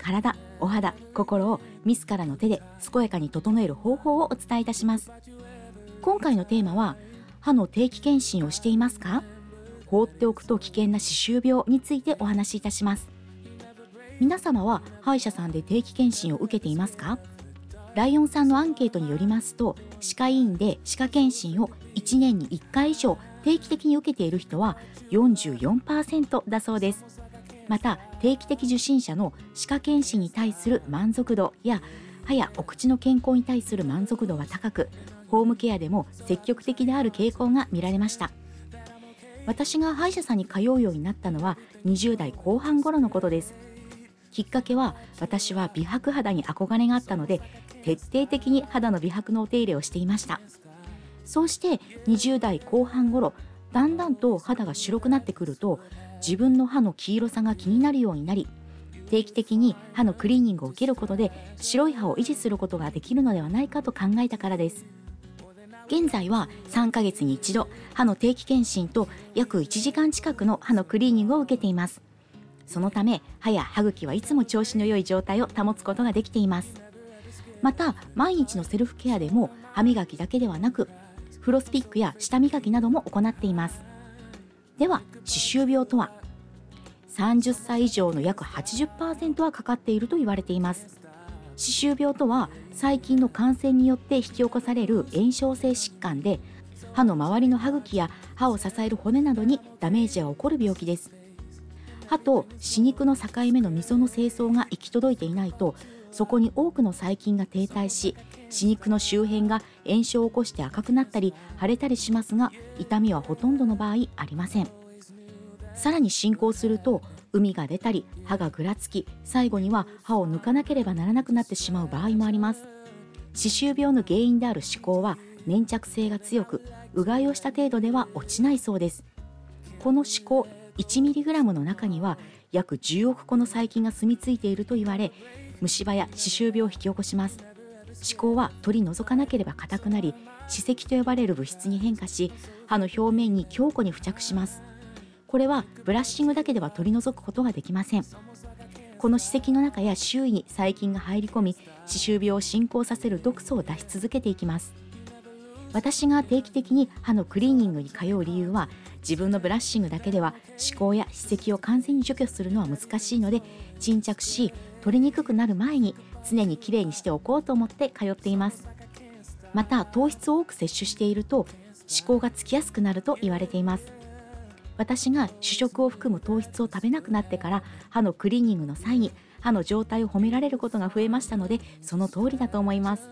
体お肌心を自らの手で健やかに整える方法をお伝えいたします。今回のテーマは歯の定期検診をしていますか？放っておくと危険な歯周病についてお話しいたします。皆様は歯医者さんで定期検診を受けていますか？ライオンさんのアンケートによりますと歯科医院で歯科検診を1年に1回以上定期的に受けている人は44%だそうです。また定期的受診者の歯科検診に対する満足度や歯やお口の健康に対する満足度は高くホームケアでも積極的である傾向が見られました。私が歯医者さんに通うようになったのは20代後半頃のことです。きっかけは私は美白肌に憧れがあったので徹底的に肌の美白のお手入れをしていました。そうして20代後半頃だんだんと肌が白くなってくると自分の歯の黄色さが気になるようになり定期的に歯のクリーニングを受けることで白い歯を維持することができるのではないかと考えたからです。現在は3ヶ月に一度歯の定期検診と約1時間近くの歯のクリーニングを受けています。そのため歯や歯茎はいつも調子の良い状態を保つことができています。また毎日のセルフケアでも歯磨きだけではなくフロスピックや舌磨きなども行っています。では歯周病とは？30歳以上の約80%はかかっていると言われています。歯周病とは細菌の感染によって引き起こされる炎症性疾患で歯の周りの歯茎や歯を支える骨などにダメージが起こる病気です。歯と歯肉の境目の溝の清掃が行き届いていないとそこに多くの細菌が停滞し歯肉の周辺が炎症を起こして赤くなったり腫れたりしますが痛みはほとんどの場合ありません。さらに進行すると海が出たり歯がぐらつき最後には歯を抜かなければならなくなってしまう場合もあります。歯周病の原因である歯垢は粘着性が強くうがいをした程度では落ちないそうです。この歯垢 1mg の中には約10億個の細菌が住み着いていると言われ虫歯や歯周病を引き起こします。歯垢は取り除かなければ硬くなり歯石と呼ばれる物質に変化し歯の表面に強固に付着します。これはブラッシングだけでは取り除くことができません。この歯石の中や周囲に細菌が入り込み歯周病を進行させる毒素を出し続けていきます。私が定期的に歯のクリーニングに通う理由は自分のブラッシングだけでは歯垢や歯石を完全に除去するのは難しいので沈着し取りにくくなる前に常にきれいにしておこうと思って通っています。また糖質を多く摂取していると歯垢がつきやすくなると言われています。私が主食を含む糖質を食べなくなってから歯のクリーニングの際に歯の状態を褒められることが増えましたのでその通りだと思います。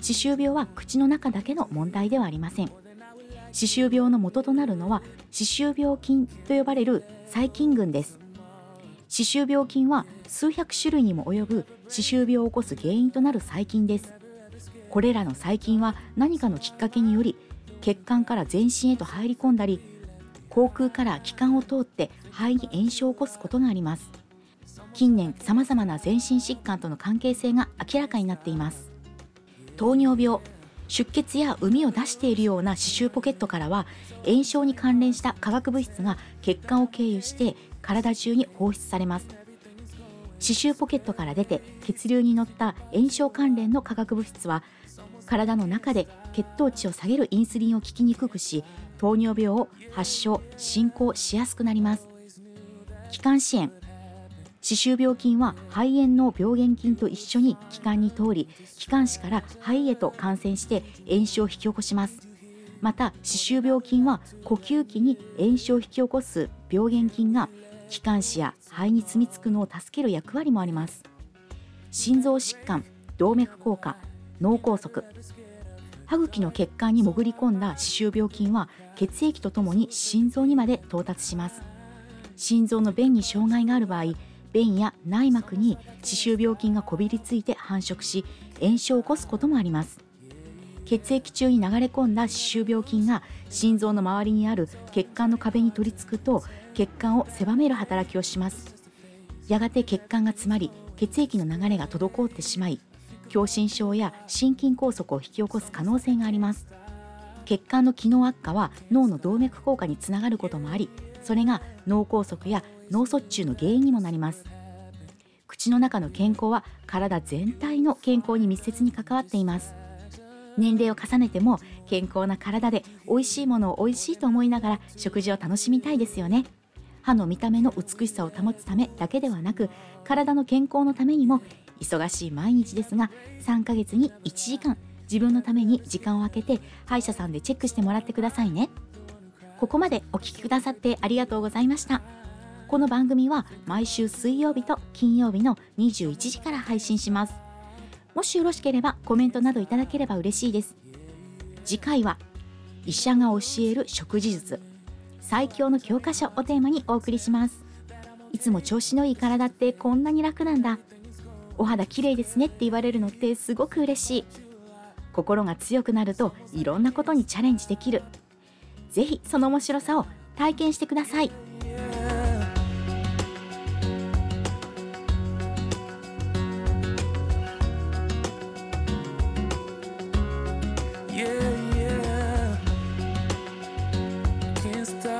歯周病は口の中だけの問題ではありません。歯周病の元となるのは歯周病菌と呼ばれる細菌群です。歯周病菌は数百種類にも及ぶ歯周病を起こす原因となる細菌です。これらの細菌は何かのきっかけにより血管から全身へと入り込んだり口腔から気管を通って肺に炎症を起こすことがあります。近年さまざまな全身疾患との関係性が明らかになっています。糖尿病出血や膿を出しているような歯周ポケットからは炎症に関連した化学物質が血管を経由して体中に放出されます。歯周ポケットから出て血流に乗った炎症関連の化学物質は体の中で血糖値を下げるインスリンを効きにくくし糖尿病を発症進行しやすくなります。気管支炎歯周病菌は肺炎の病原菌と一緒に気管に通り気管支から肺へと感染して炎症を引き起こします。また歯周病菌は呼吸器に炎症を引き起こす病原菌が気管支や肺に住み着くのを助ける役割もあります。心臓疾患動脈硬化脳梗塞歯茎の血管に潜り込んだ歯周病菌は血液とともに心臓にまで到達します。心臓の弁に障害がある場合便や内膜に歯周病菌がこびりついて繁殖し炎症を起こすこともあります。血液中に流れ込んだ歯周病菌が心臓の周りにある血管の壁に取り付くと血管を狭める働きをします。やがて血管が詰まり血液の流れが滞ってしまい狭心症や心筋梗塞を引き起こす可能性があります。血管の機能悪化は脳の動脈硬化につながることもありそれが脳梗塞や脳卒中の原因にもなります。口の中の健康は体全体の健康に密接に関わっています。年齢を重ねても健康な体で美味しいものを美味しいと思いながら食事を楽しみたいですよね。歯の見た目の美しさを保つためだけではなく体の健康のためにも忙しい毎日ですが3ヶ月に1時間自分のために時間を空けて歯医者さんでチェックしてもらってくださいね。ここまでお聴きくださってありがとうございました。この番組は毎週水曜日と金曜日の21時から配信します。もしよろしければコメントなどいただければ嬉しいです。次回は医者が教える食事術最強の教科書をテーマにお送りします。いつも調子のいい体ってこんなに楽なんだ。お肌綺麗ですねって言われるのってすごく嬉しい。心が強くなるといろんなことにチャレンジできる。ぜひその面白さを体験してください。